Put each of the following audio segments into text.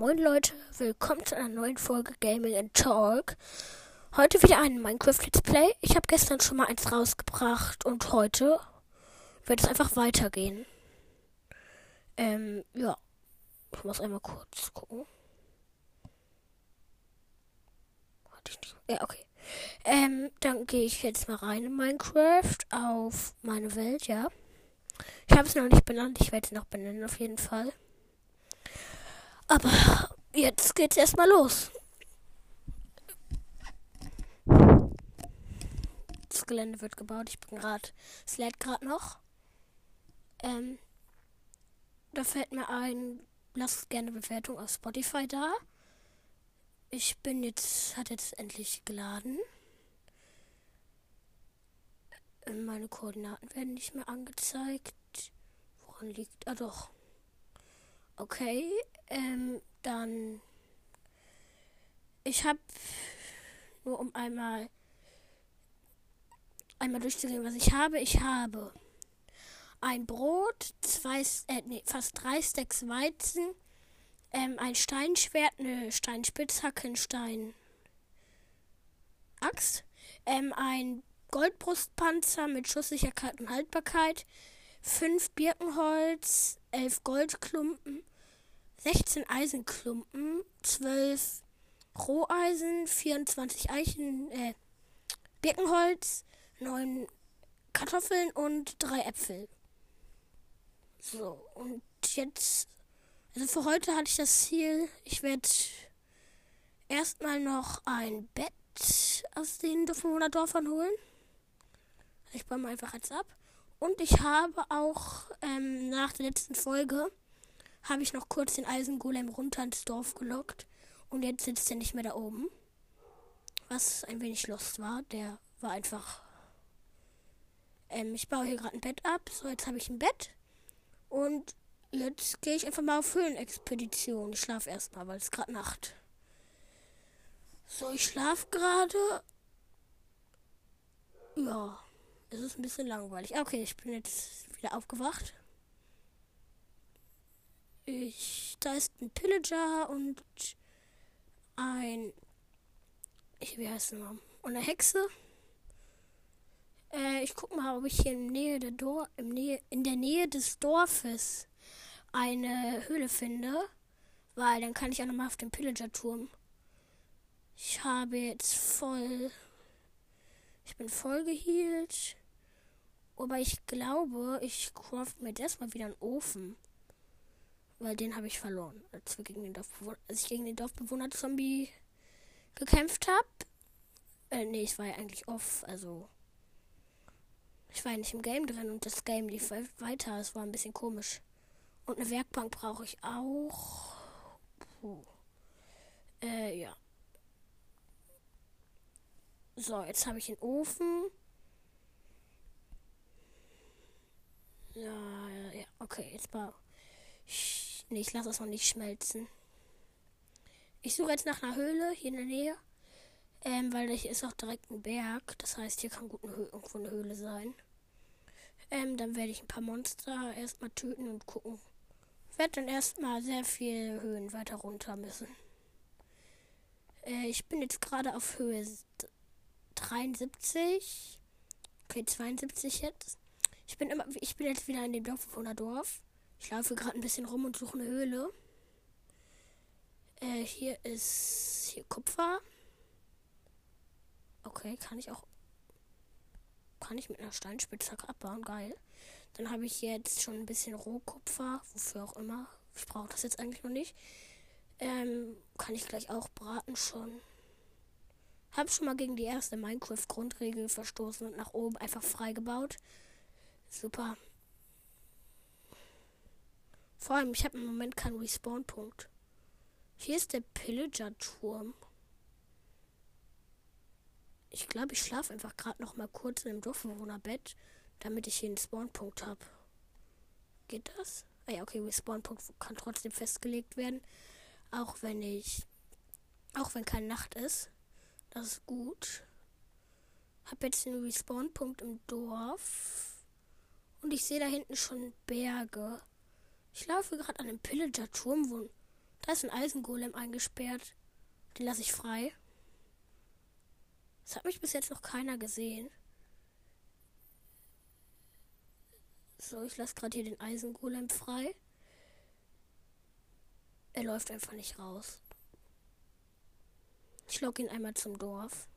Moin Leute, willkommen zu einer neuen Folge Gaming and Talk. Heute wieder ein Minecraft Let's Play. Ich habe gestern schon mal eins rausgebracht und heute wird es einfach weitergehen. Ähm, ja. Ich muss einmal kurz gucken. Hatte ich nicht. Ja, okay. Ähm, dann gehe ich jetzt mal rein in Minecraft auf meine Welt, ja. Ich habe es noch nicht benannt, ich werde es noch benennen auf jeden Fall. Aber jetzt geht's erstmal los. Das Gelände wird gebaut. Ich bin gerade. Es lädt gerade noch. Ähm, da fällt mir ein, lasst gerne Bewertung auf Spotify da. Ich bin jetzt, hat jetzt endlich geladen. Meine Koordinaten werden nicht mehr angezeigt. Woran liegt? Ah doch. Okay, ähm, dann. Ich habe nur um einmal einmal durchzugehen, was ich habe. Ich habe ein Brot, zwei, äh, nee, fast drei Stacks Weizen, ähm, ein Steinschwert, eine Steinspitzhacke, ein Stein Axt, ähm, ein Goldbrustpanzer mit Schusssicherheit und Haltbarkeit, fünf Birkenholz, elf Goldklumpen, 16 Eisenklumpen, 12 Roheisen, 24 Eichen, äh, Birkenholz, 9 Kartoffeln und 3 Äpfel. So, und jetzt, also für heute hatte ich das Ziel, ich werde erstmal noch ein Bett aus den Dorfbewohnerdorfern holen. Ich baue mal einfach jetzt ab. Und ich habe auch ähm, nach der letzten Folge habe ich noch kurz den Eisengolem runter ins Dorf gelockt. Und jetzt sitzt er nicht mehr da oben. Was ein wenig lost war. Der war einfach. Ähm, ich baue hier gerade ein Bett ab. So, jetzt habe ich ein Bett. Und jetzt gehe ich einfach mal auf Höhlenexpedition. Ich schlafe erstmal, weil es gerade Nacht. So, ich schlafe gerade. Ja, es ist ein bisschen langweilig. Okay, ich bin jetzt wieder aufgewacht. Ich, da ist ein Pillager und ein. Ich, wie heißt der Und eine Hexe. Äh, ich guck mal, ob ich hier in, Nähe der Dor im Nähe, in der Nähe des Dorfes eine Höhle finde. Weil dann kann ich auch nochmal auf den Pillager-Turm. Ich habe jetzt voll. Ich bin voll geheilt. Aber ich glaube, ich craft mir jetzt erstmal wieder einen Ofen. Weil den habe ich verloren, als wir gegen den als ich gegen den Dorfbewohner-Zombie gekämpft habe. Äh, nee, ich war ja eigentlich off, also. Ich war ja nicht im Game drin und das Game lief weiter. Es war ein bisschen komisch. Und eine Werkbank brauche ich auch. Puh. Äh, ja. So, jetzt habe ich den Ofen. Ja, ja, okay, jetzt war. Ich Nee, ich lasse es noch nicht schmelzen. Ich suche jetzt nach einer Höhle hier in der Nähe. Ähm, weil hier ist auch direkt ein Berg. Das heißt, hier kann gut eine irgendwo eine Höhle sein. Ähm, dann werde ich ein paar Monster erstmal töten und gucken. Werde dann erstmal sehr viele Höhen weiter runter müssen. Äh, ich bin jetzt gerade auf Höhe 73. Okay, 72 jetzt. Ich bin immer, ich bin jetzt wieder in dem Dorfbewohnerdorf. Ich laufe gerade ein bisschen rum und suche eine Höhle. Äh, hier ist hier Kupfer. Okay, kann ich auch. Kann ich mit einer Steinspitzhacke abbauen. Geil. Dann habe ich jetzt schon ein bisschen Rohkupfer. Wofür auch immer. Ich brauche das jetzt eigentlich noch nicht. Ähm, kann ich gleich auch braten schon. Hab schon mal gegen die erste Minecraft-Grundregel verstoßen und nach oben einfach frei gebaut. Super. Vor allem, ich habe im Moment keinen Respawn-Punkt. Hier ist der Pillager-Turm. Ich glaube, ich schlafe einfach gerade noch mal kurz in dem Dorfbewohnerbett, damit ich hier einen Spawn-Punkt habe. Geht das? Ah ja, okay, Respawn-Punkt kann trotzdem festgelegt werden. Auch wenn ich. Auch wenn keine Nacht ist. Das ist gut. Hab jetzt einen Respawn-Punkt im Dorf. Und ich sehe da hinten schon Berge. Ich laufe gerade an einem Pillager-Turm, wo Da ist ein Eisengolem eingesperrt. Den lasse ich frei. Es hat mich bis jetzt noch keiner gesehen. So, ich lasse gerade hier den Eisengolem frei. Er läuft einfach nicht raus. Ich logge ihn einmal zum Dorf.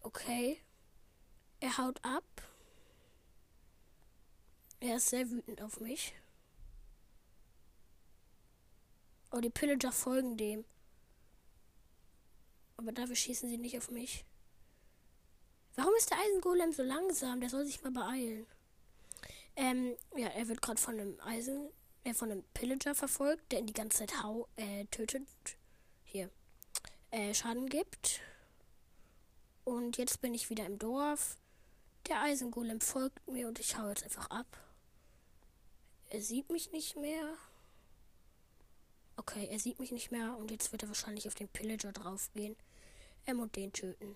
Okay. Er haut ab. Er ist sehr wütend auf mich. Oh, die Pillager folgen dem. Aber dafür schießen sie nicht auf mich. Warum ist der Eisengolem so langsam? Der soll sich mal beeilen. Ähm, ja, er wird gerade von einem Eisen, äh, von einem Pillager verfolgt, der ihn die ganze Zeit hau, äh, tötet. Hier. Äh, Schaden gibt. Und jetzt bin ich wieder im Dorf. Der Eisengolem folgt mir und ich hau jetzt einfach ab. Er sieht mich nicht mehr. Okay, er sieht mich nicht mehr und jetzt wird er wahrscheinlich auf den Pillager draufgehen. Er muss den töten.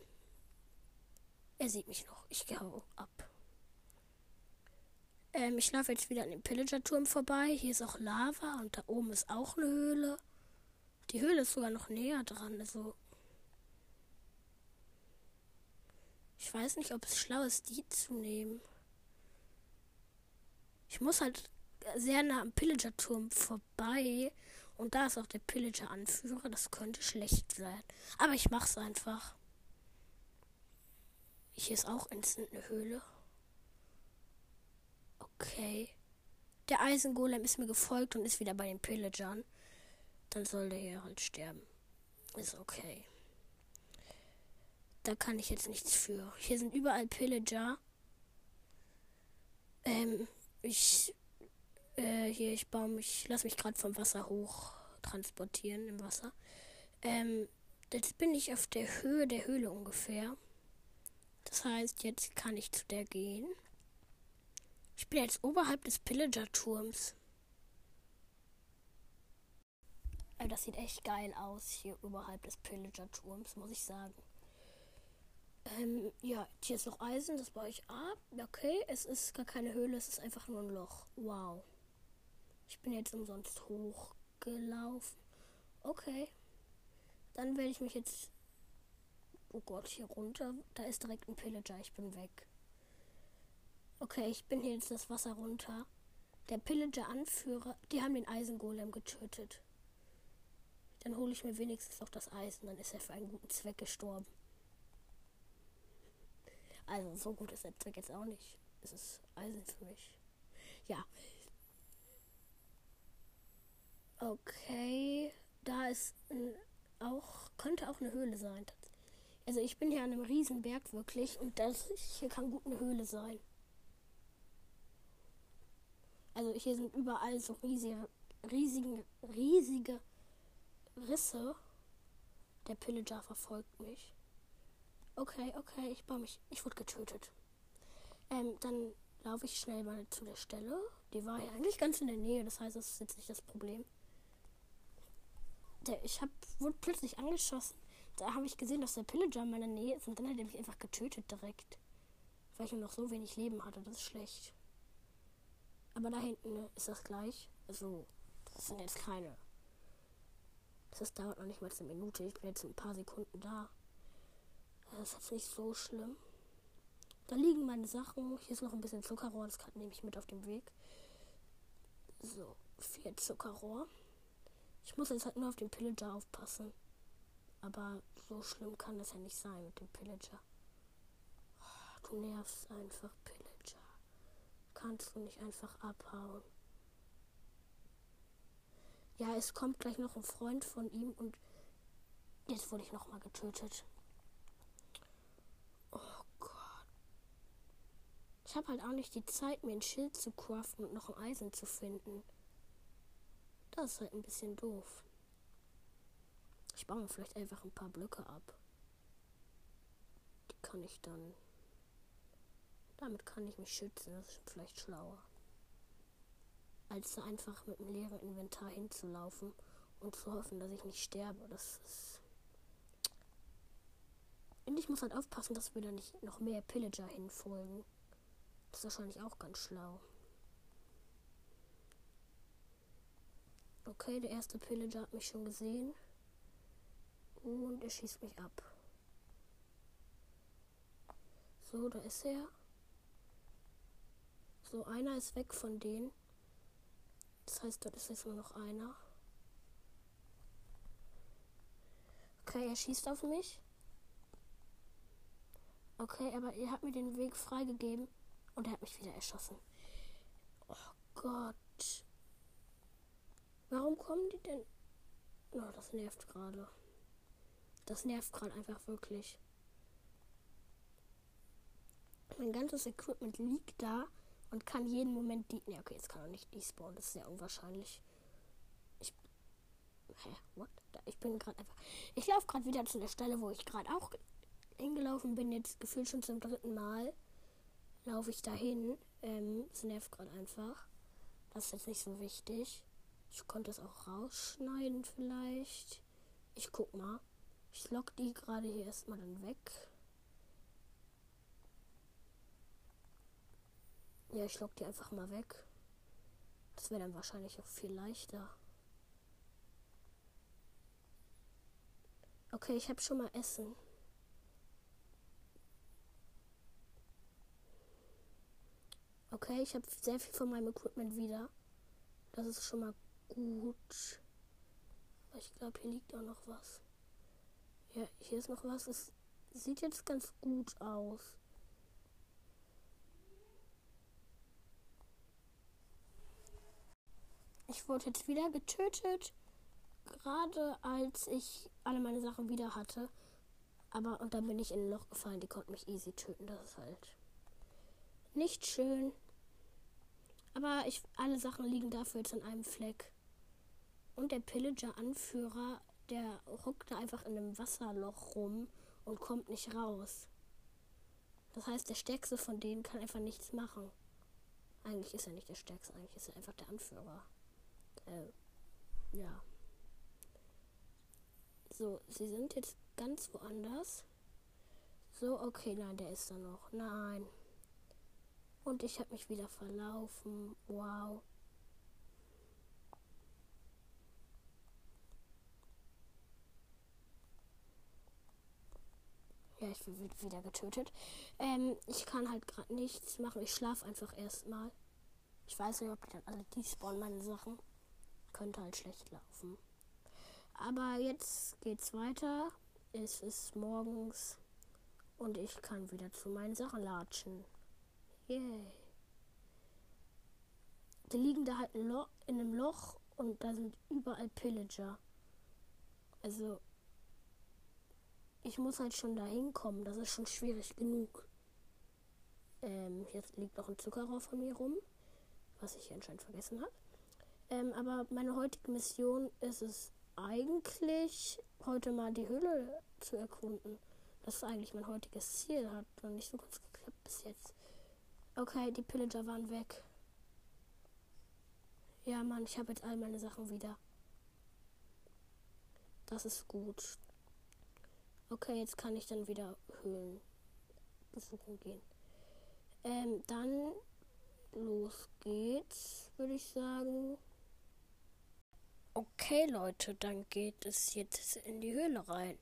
Er sieht mich noch. Ich hau ab. Ähm, ich laufe jetzt wieder an dem Pillager-Turm vorbei. Hier ist auch Lava und da oben ist auch eine Höhle. Die Höhle ist sogar noch näher dran. Also ich weiß nicht, ob es schlau ist, die zu nehmen. Ich muss halt sehr nah am Pillager-Turm vorbei. Und da ist auch der Pillager-Anführer. Das könnte schlecht sein. Aber ich mach's einfach. Hier ist auch instant eine Höhle. Okay. Der Eisengolem ist mir gefolgt und ist wieder bei den Pillagern. Dann soll der hier halt sterben. Ist okay. Da kann ich jetzt nichts für. Hier sind überall Pillager. Ähm, ich äh, hier, ich baue mich, lass mich gerade vom Wasser hoch transportieren im Wasser. Ähm, jetzt bin ich auf der Höhe der Höhle ungefähr. Das heißt, jetzt kann ich zu der gehen. Ich bin jetzt oberhalb des Pillager-Turms. Also das sieht echt geil aus hier oberhalb des Pillager-Turms, muss ich sagen. Ähm, ja, hier ist noch Eisen, das baue ich ab. Okay, es ist gar keine Höhle, es ist einfach nur ein Loch. Wow. Ich bin jetzt umsonst hochgelaufen. Okay. Dann werde ich mich jetzt. Oh Gott, hier runter. Da ist direkt ein Pillager. Ich bin weg. Okay, ich bin hier jetzt das Wasser runter. Der Pillager-Anführer, die haben den Eisengolem getötet. Dann hole ich mir wenigstens noch das Eisen. Dann ist er für einen guten Zweck gestorben. Also, so gut ist der Zweck jetzt auch nicht. Es ist Eisen für mich. Ja, Okay, da ist auch, könnte auch eine Höhle sein. Also ich bin hier an einem riesen Berg wirklich und das hier kann gut eine Höhle sein. Also hier sind überall so riesige, riesige, riesige Risse. Der Pillager verfolgt mich. Okay, okay, ich baue mich. Ich wurde getötet. Ähm, dann laufe ich schnell mal zu der Stelle. Die war ja eigentlich ganz in der Nähe, das heißt, das ist jetzt nicht das Problem der, ich hab, wurde plötzlich angeschossen. Da habe ich gesehen, dass der Pillager in meiner Nähe ist und dann hat er mich einfach getötet direkt. Weil ich nur noch so wenig Leben hatte. Das ist schlecht. Aber da hinten ist das gleich. Also, das sind jetzt keine. Das dauert noch nicht mal eine Minute. Ich bin jetzt ein paar Sekunden da. Das ist jetzt nicht so schlimm. Da liegen meine Sachen. Hier ist noch ein bisschen Zuckerrohr. Das nehme ich mit auf dem Weg. So, vier Zuckerrohr. Ich muss jetzt halt nur auf den Pillager aufpassen. Aber so schlimm kann das ja nicht sein mit dem Pillager. Du nervst einfach, Pillager. Kannst du nicht einfach abhauen? Ja, es kommt gleich noch ein Freund von ihm und jetzt wurde ich nochmal getötet. Oh Gott. Ich habe halt auch nicht die Zeit, mir ein Schild zu craften und noch ein Eisen zu finden. Das ist halt ein bisschen doof. Ich baue mir vielleicht einfach ein paar Blöcke ab. Die kann ich dann. Damit kann ich mich schützen. Das ist vielleicht schlauer. Als einfach mit einem leeren Inventar hinzulaufen und zu hoffen, dass ich nicht sterbe. Das ist. Und ich muss halt aufpassen, dass wir da nicht noch mehr Pillager hinfolgen. Das ist wahrscheinlich auch ganz schlau. Okay, der erste Pillager hat mich schon gesehen. Und er schießt mich ab. So, da ist er. So, einer ist weg von denen. Das heißt, dort ist jetzt nur noch einer. Okay, er schießt auf mich. Okay, aber er hat mir den Weg freigegeben und er hat mich wieder erschossen. Oh Gott. Warum kommen die denn? Oh, das nervt gerade. Das nervt gerade einfach wirklich. Mein ganzes Equipment liegt da und kann jeden Moment die. Ne, okay, jetzt kann er nicht despawnen. Das ist sehr unwahrscheinlich. Ich. Hä? What? Ich bin gerade einfach. Ich laufe gerade wieder zu der Stelle, wo ich gerade auch hingelaufen bin. Jetzt gefühlt schon zum dritten Mal. Laufe ich dahin. Ähm, es nervt gerade einfach. Das ist jetzt nicht so wichtig. Ich konnte es auch rausschneiden vielleicht. Ich guck mal. Ich lock die gerade hier erstmal dann weg. Ja, ich lock die einfach mal weg. Das wäre dann wahrscheinlich auch viel leichter. Okay, ich habe schon mal Essen. Okay, ich habe sehr viel von meinem Equipment wieder. Das ist schon mal gut. Ich glaube, hier liegt auch noch was. Ja, hier ist noch was. Es sieht jetzt ganz gut aus. Ich wurde jetzt wieder getötet. Gerade als ich alle meine Sachen wieder hatte. Aber und dann bin ich in ein Loch gefallen. Die konnten mich easy töten. Das ist halt nicht schön. Aber ich, alle Sachen liegen dafür jetzt an einem Fleck. Und der Pillager-Anführer, der ruckt da einfach in einem Wasserloch rum und kommt nicht raus. Das heißt, der Stärkste von denen kann einfach nichts machen. Eigentlich ist er nicht der Stärkste, eigentlich ist er einfach der Anführer. Äh, ja. So, sie sind jetzt ganz woanders. So, okay, nein, der ist da noch. Nein. Und ich habe mich wieder verlaufen. Wow. Ja, ich bin wieder getötet. Ähm, ich kann halt gerade nichts machen. Ich schlafe einfach erstmal. Ich weiß nicht, ob die dann alle despawnen, meine Sachen. Könnte halt schlecht laufen. Aber jetzt geht's weiter. Es ist morgens und ich kann wieder zu meinen Sachen latschen. Yay. Die liegen da halt in einem Loch und da sind überall Pillager. Also, ich muss halt schon da hinkommen. Das ist schon schwierig genug. Ähm, jetzt liegt noch ein Zuckerrohr von mir rum, was ich anscheinend vergessen habe. Ähm, aber meine heutige Mission ist es eigentlich, heute mal die Höhle zu erkunden. Das ist eigentlich mein heutiges Ziel. Hat noch nicht so ganz geklappt bis jetzt. Okay, die Pillager waren weg. Ja, Mann, ich habe jetzt all meine Sachen wieder. Das ist gut. Okay, jetzt kann ich dann wieder Höhlen besuchen gehen. Ähm, dann los geht's, würde ich sagen. Okay, Leute, dann geht es jetzt in die Höhle rein.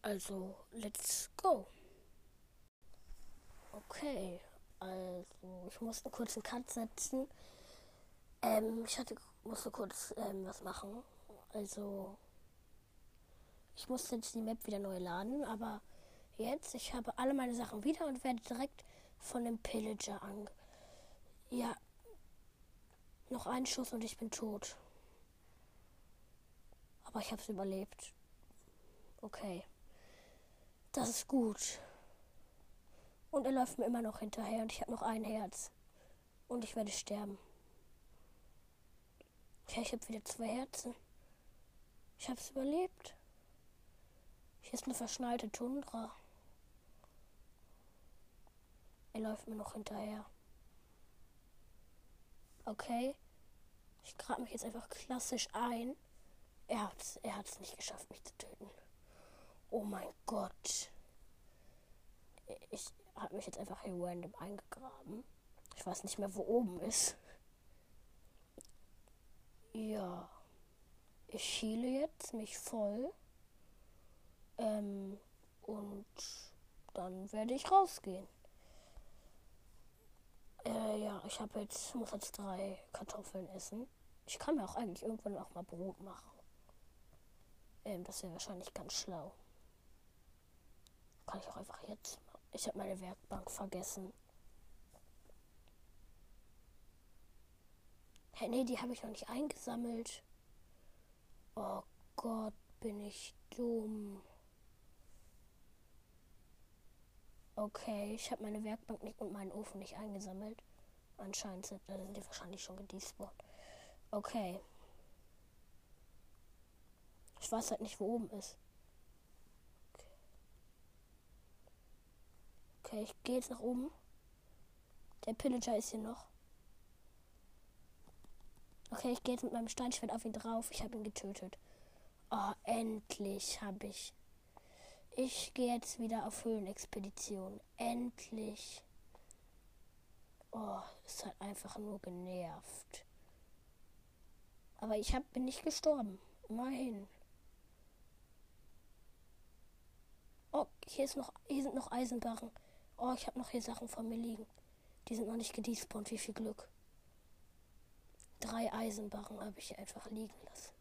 Also, let's go. Okay, also, ich musste kurz einen Cut setzen. Ähm, ich hatte, musste kurz ähm, was machen. Also, ich musste jetzt die Map wieder neu laden, aber jetzt, ich habe alle meine Sachen wieder und werde direkt von dem Pillager an. Ja, noch ein Schuss und ich bin tot. Aber ich habe es überlebt. Okay. Das ist gut. Und er läuft mir immer noch hinterher und ich habe noch ein Herz. Und ich werde sterben. Ja, ich habe wieder zwei Herzen. Ich habe es überlebt. Hier ist eine verschneite Tundra. Er läuft mir noch hinterher. Okay. Ich grab mich jetzt einfach klassisch ein. Er hat es er hat's nicht geschafft, mich zu töten. Oh mein Gott. Ich, hat mich jetzt einfach hier random eingegraben. Ich weiß nicht mehr, wo oben ist. Ja. Ich schiele jetzt mich voll. Ähm, und dann werde ich rausgehen. Äh, ja, ich habe jetzt, muss jetzt drei Kartoffeln essen. Ich kann mir auch eigentlich irgendwann auch mal Brot machen. Ähm, das wäre wahrscheinlich ganz schlau. Kann ich auch einfach jetzt. Ich habe meine Werkbank vergessen. Hey, nee, die habe ich noch nicht eingesammelt. Oh Gott, bin ich dumm. Okay, ich habe meine Werkbank nicht und meinen Ofen nicht eingesammelt. Anscheinend sind, da sind die wahrscheinlich schon gedespawnt. Okay. Ich weiß halt nicht, wo oben ist. Okay, okay ich gehe jetzt nach oben. Der Pillager ist hier noch. Okay, ich gehe jetzt mit meinem Steinschwert auf ihn drauf. Ich habe ihn getötet. Oh, endlich habe ich. Ich gehe jetzt wieder auf Höhlenexpedition. Endlich. Oh, es hat einfach nur genervt. Aber ich hab, bin nicht gestorben. Immerhin. Oh, hier, ist noch, hier sind noch Eisenbarren. Oh, ich habe noch hier Sachen von mir liegen. Die sind noch nicht gedespawnt. Wie viel Glück. Drei Eisenbarren habe ich hier einfach liegen lassen.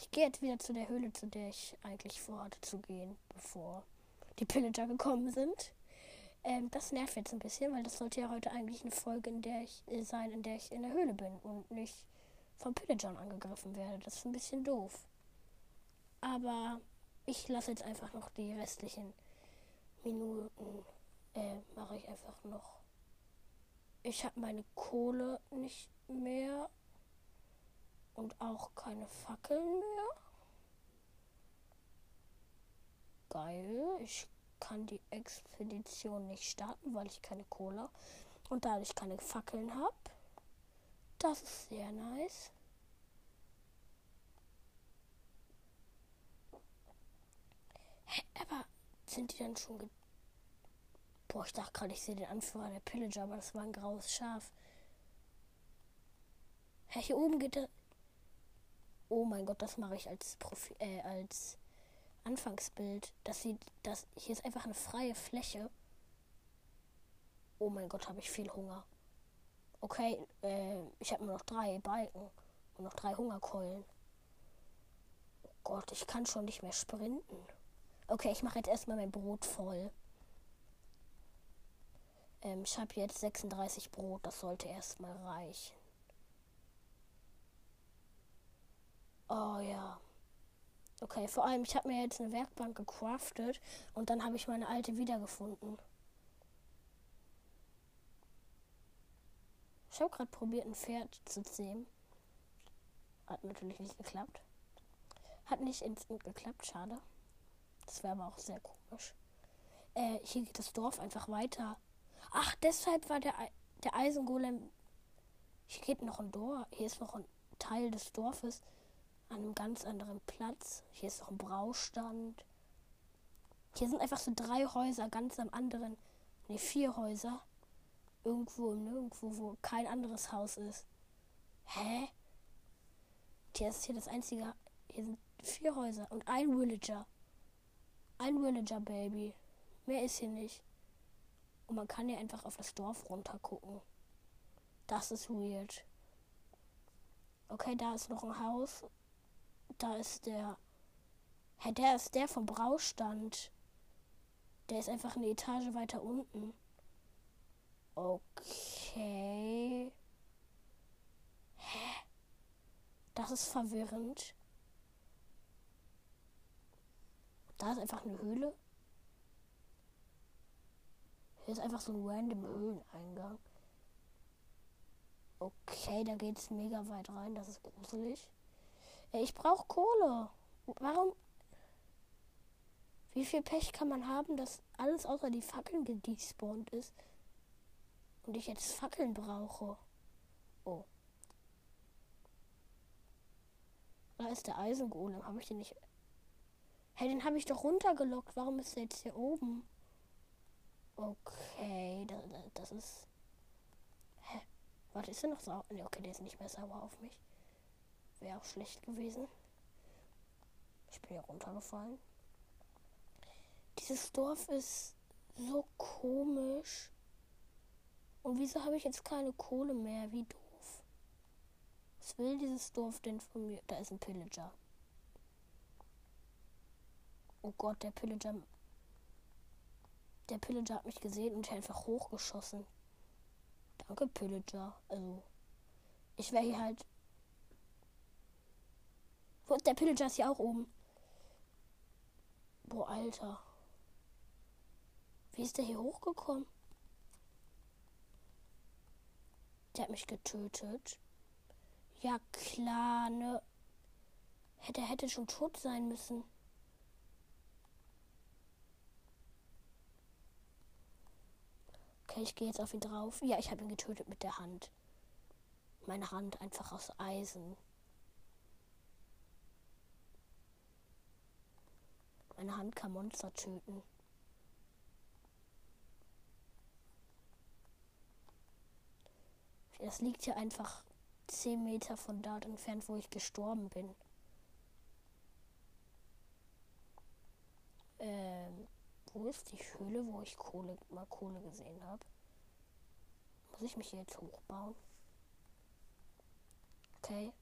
Ich gehe jetzt wieder zu der Höhle, zu der ich eigentlich vorhatte zu gehen, bevor die Pillager gekommen sind. Ähm, das nervt jetzt ein bisschen, weil das sollte ja heute eigentlich eine Folge in der ich, äh, sein, in der ich in der Höhle bin und nicht vom Pillagern angegriffen werde. Das ist ein bisschen doof. Aber ich lasse jetzt einfach noch die restlichen Minuten, äh, mache ich einfach noch. Ich habe meine Kohle nicht mehr und auch keine Fackeln mehr. Geil. Ich kann die Expedition nicht starten, weil ich keine Kohle und dadurch keine Fackeln habe. Das ist sehr nice. Hä, aber sind die dann schon ge Boah, ich dachte gerade, ich sehe den Anführer der Pillager, aber das war ein graues Schaf. Hä, hier oben geht der. Oh mein Gott, das mache ich als Profi äh, als Anfangsbild. Das sieht, das hier ist einfach eine freie Fläche. Oh mein Gott, habe ich viel Hunger. Okay, äh, ich habe nur noch drei Balken und noch drei Hungerkeulen. Oh Gott, ich kann schon nicht mehr sprinten. Okay, ich mache jetzt erstmal mein Brot voll. Ähm, ich habe jetzt 36 Brot, das sollte erstmal reichen. Oh ja. Okay, vor allem, ich habe mir jetzt eine Werkbank gecraftet und dann habe ich meine alte wiedergefunden. Ich habe gerade probiert, ein Pferd zu zähmen. Hat natürlich nicht geklappt. Hat nicht instant geklappt, schade. Das wäre aber auch sehr komisch. Äh, hier geht das Dorf einfach weiter. Ach, deshalb war der, der Eisengolem. Hier geht noch ein Dorf. Hier ist noch ein Teil des Dorfes an einem ganz anderen Platz. Hier ist noch ein Braustand. Hier sind einfach so drei Häuser ganz am anderen. Ne, vier Häuser irgendwo nirgendwo, wo kein anderes Haus ist. Hä? Hier ist hier das einzige. Hier sind vier Häuser und ein Villager. Ein Villager Baby. Mehr ist hier nicht. Und man kann hier einfach auf das Dorf runter gucken. Das ist weird. Okay, da ist noch ein Haus. Da ist der. Hä, der ist der vom Braustand. Der ist einfach eine Etage weiter unten. Okay. Hä? Das ist verwirrend. Da ist einfach eine Höhle. Hier ist einfach so ein random Höhleneingang. Okay, da geht es mega weit rein. Das ist gruselig. Ich brauche Kohle. Warum? Wie viel Pech kann man haben, dass alles außer die Fackeln gedespawnt ist? Und ich jetzt Fackeln brauche. Oh. Da ist der Eisengolem. Habe ich den nicht. Hey, den habe ich doch runtergelockt. Warum ist der jetzt hier oben? Okay, das, das ist. Hä? Warte, ist er noch sauer? Ne, okay, der ist nicht mehr sauer auf mich. Wäre auch schlecht gewesen. Ich bin hier runtergefallen. Dieses Dorf ist so komisch. Und wieso habe ich jetzt keine Kohle mehr? Wie doof. Was will dieses Dorf denn von mir? Da ist ein Pillager. Oh Gott, der Pillager. Der Pillager hat mich gesehen und einfach hochgeschossen. Danke, Pillager. Also, ich wäre hier halt. Der Pillager ist hier auch oben. Boah, Alter. Wie ist der hier hochgekommen? Der hat mich getötet. Ja, klar, ne? Hätte, hätte schon tot sein müssen. Okay, ich gehe jetzt auf ihn drauf. Ja, ich habe ihn getötet mit der Hand. Meine Hand einfach aus Eisen. Meine Hand kann Monster töten. Das liegt hier einfach 10 Meter von dort entfernt, wo ich gestorben bin. Ähm, wo ist die Höhle, wo ich Kohle, mal Kohle gesehen habe? Muss ich mich jetzt hochbauen? Okay.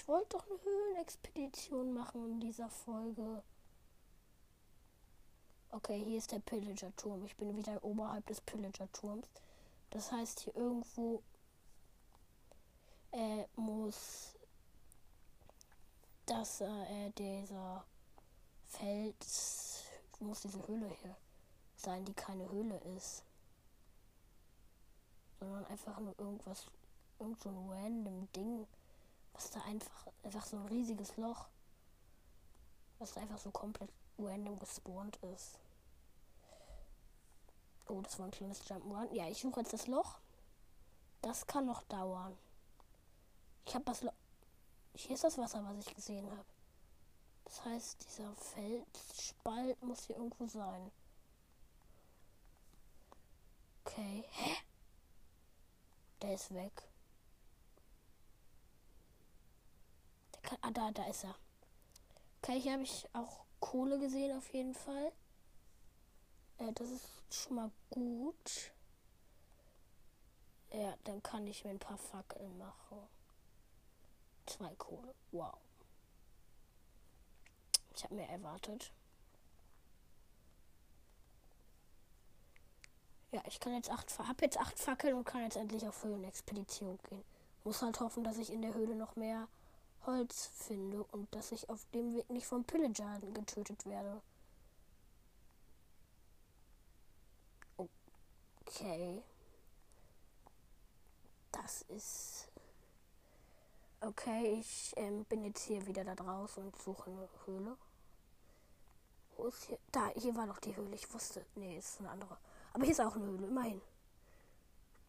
Ich wollte doch eine Höhlenexpedition machen in dieser Folge. Okay, hier ist der Pillager-Turm. Ich bin wieder oberhalb des Pillager-Turms. Das heißt, hier irgendwo äh, muss das äh, dieser Fels muss diese Höhle hier sein, die keine Höhle ist, sondern einfach nur irgendwas, irgend so ein random Ding, was da einfach einfach so ein riesiges Loch, was da einfach so komplett random gespawnt ist. Oh, das war ein kleines Jump'n'Run. Ja, ich suche jetzt das Loch. Das kann noch dauern. Ich habe das Loch. Hier ist das Wasser, was ich gesehen habe. Das heißt, dieser Felsspalt muss hier irgendwo sein. Okay. Hä? Der ist weg. Der kann, ah, da, da ist er. Okay, hier habe ich auch Kohle gesehen auf jeden Fall. Äh, das ist schon mal gut. Ja, dann kann ich mir ein paar Fackeln machen. Zwei Kohle. Wow. Ich habe mehr erwartet. Ja, ich kann jetzt acht, hab jetzt acht Fackeln und kann jetzt endlich auf Höhlenexpedition gehen. Muss halt hoffen, dass ich in der Höhle noch mehr Holz finde und dass ich auf dem Weg nicht vom Pillager getötet werde. Okay. Das ist. Okay, ich ähm, bin jetzt hier wieder da draußen und suche eine Höhle. Wo ist hier? Da, hier war noch die Höhle. Ich wusste. Nee, ist eine andere. Aber hier ist auch eine Höhle, immerhin.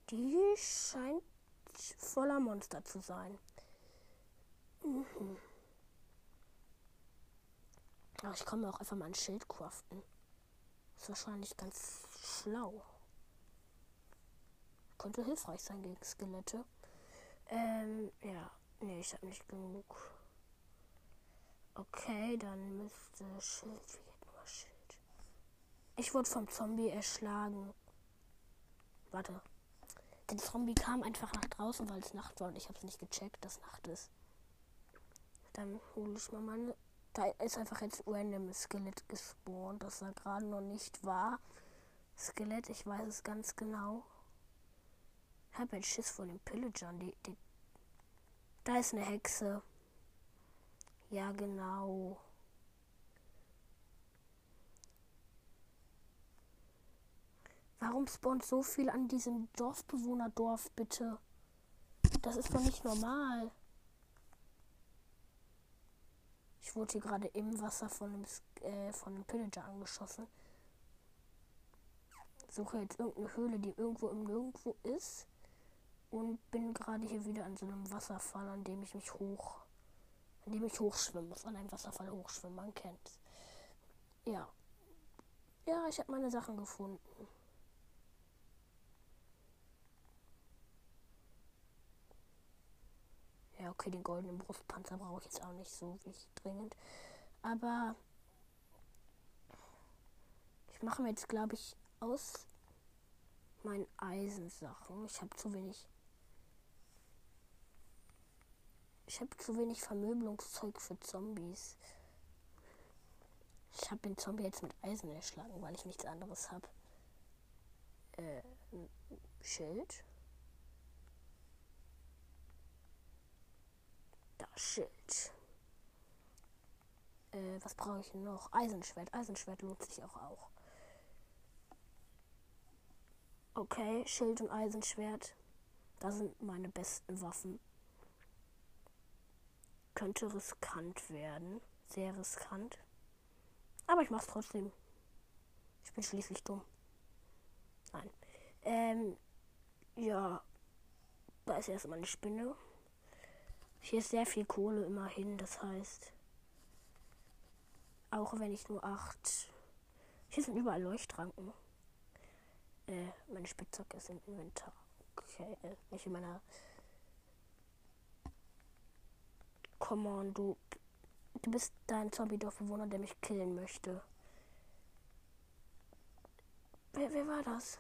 Die scheint voller Monster zu sein. Mhm. Aber ich mir auch einfach mal ein Schild craften. Ist wahrscheinlich ganz schlau könnte hilfreich sein gegen Skelette. Ähm, ja. Nee, ich habe nicht genug. Okay, dann müsste Schild. Wie geht nur Schild? Ich wurde vom Zombie erschlagen. Warte. Der Zombie kam einfach nach draußen, weil es Nacht war und ich habe es nicht gecheckt, dass Nacht ist. Dann hole ich mal meine. Da ist einfach jetzt random Skelett gespawnt, das da gerade noch nicht war. Skelett, ich weiß es ganz genau. Ich habe ein Schiss vor den Pillagern. Die, die da ist eine Hexe. Ja, genau. Warum spawnt so viel an diesem Dorfbewohnerdorf, bitte? Das ist doch nicht normal. Ich wurde hier gerade im Wasser von einem, äh, von einem Pillager angeschossen. Suche jetzt irgendeine Höhle, die irgendwo im Nirgendwo ist und bin gerade hier wieder an so einem Wasserfall, an dem ich mich hoch, an dem ich hochschwimmen muss, an einem Wasserfall hochschwimmen, man kennt. Ja. Ja, ich habe meine Sachen gefunden. Okay, den goldenen Brustpanzer brauche ich jetzt auch nicht so wichtig dringend. Aber ich mache mir jetzt, glaube ich, aus meinen Eisensachen. Ich habe zu wenig. Ich habe zu wenig Vermöbelungszeug für Zombies. Ich habe den Zombie jetzt mit Eisen erschlagen, weil ich nichts anderes habe. Äh, Schild. Da, Schild. Äh, was brauche ich noch? Eisenschwert. Eisenschwert lohnt sich auch auch. Okay, Schild und Eisenschwert. Das sind meine besten Waffen. Könnte riskant werden. Sehr riskant. Aber ich mach's trotzdem. Ich bin schließlich dumm. Nein. Ähm, ja. Da ist erstmal eine Spinne. Hier ist sehr viel Kohle immerhin, das heißt. Auch wenn ich nur acht. Hier sind überall Leuchtranken. Äh, meine Spitzhacke ist im Inventar. Okay, äh, nicht in meiner. Come du. Du bist dein Zombie-Dorfbewohner, der mich killen möchte. Wer, wer war das?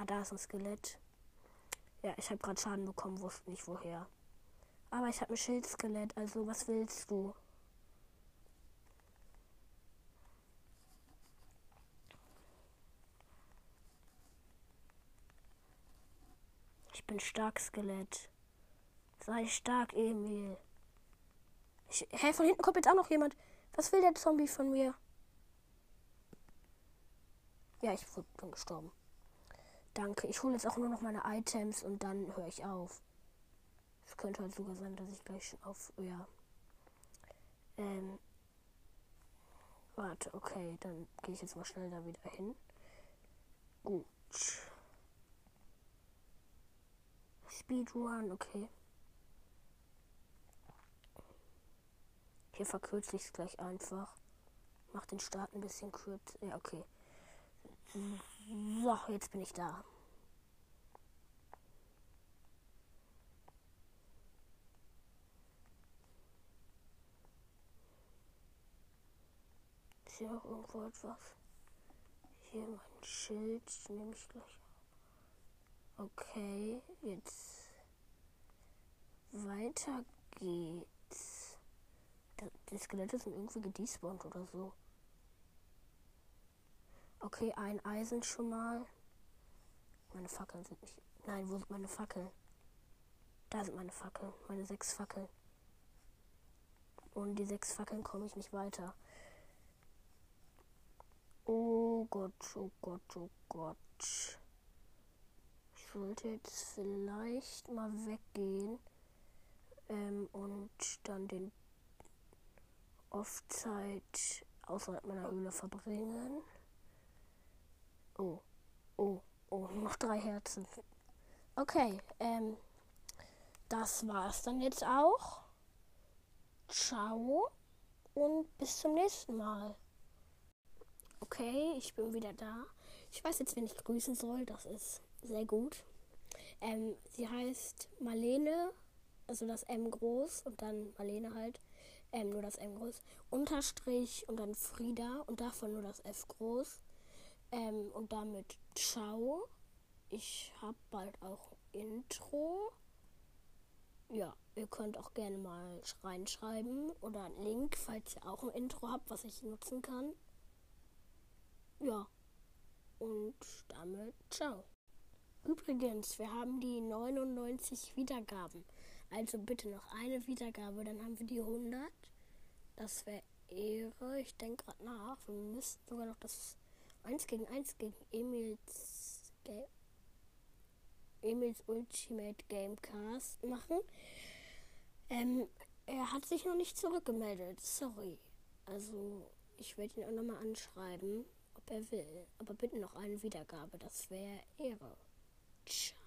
Ah, da ist ein Skelett. Ja, ich habe gerade Schaden bekommen, wusste nicht woher. Aber ich habe ein Schildskelett, also was willst du? Ich bin stark, Skelett. Sei stark, Emil. Ich, hä, von hinten kommt jetzt auch noch jemand. Was will der Zombie von mir? Ja, ich bin gestorben. Danke. Ich hole jetzt auch nur noch meine Items und dann höre ich auf. Es könnte halt sogar sein, dass ich gleich schon auf. Ja. Ähm. Warte, okay, dann gehe ich jetzt mal schnell da wieder hin. Gut. Speedrun, okay. Hier verkürze ich es gleich einfach. Mach den Start ein bisschen kürzer. Ja, okay. So, jetzt bin ich da. Ist hier auch irgendwo etwas? Hier mein Schild nehme ich gleich. Okay, jetzt weiter geht's. Die Skelette sind irgendwie gedespawnt oder so. Okay, ein Eisen schon mal. Meine Fackeln sind nicht. Nein, wo sind meine Fackeln? Da sind meine Fackeln. Meine sechs Fackeln. Und die sechs Fackeln komme ich nicht weiter. Oh Gott, oh Gott, oh Gott. Ich sollte jetzt vielleicht mal weggehen ähm, und dann den Off-Zeit außerhalb meiner Höhle verbringen. Oh, oh, oh, noch drei Herzen. Okay, ähm, das war's dann jetzt auch. Ciao und bis zum nächsten Mal. Okay, ich bin wieder da. Ich weiß jetzt, wen ich grüßen soll. Das ist sehr gut. Ähm, sie heißt Marlene, also das M groß und dann Marlene halt. Ähm, nur das M groß. Unterstrich und dann Frieda und davon nur das F groß. Ähm, und damit ciao. Ich habe bald auch Intro. Ja, ihr könnt auch gerne mal reinschreiben oder einen Link, falls ihr auch ein Intro habt, was ich nutzen kann. Ja, und damit ciao. Übrigens, wir haben die 99 Wiedergaben. Also bitte noch eine Wiedergabe, dann haben wir die 100. Das wäre Ehre. Ich denke gerade nach. Wir müssten sogar noch das 1 gegen 1 gegen Emils, Ga Emils Ultimate Gamecast machen. Ähm, er hat sich noch nicht zurückgemeldet. Sorry. Also, ich werde ihn auch nochmal anschreiben, ob er will. Aber bitte noch eine Wiedergabe. Das wäre Ehre. Ciao.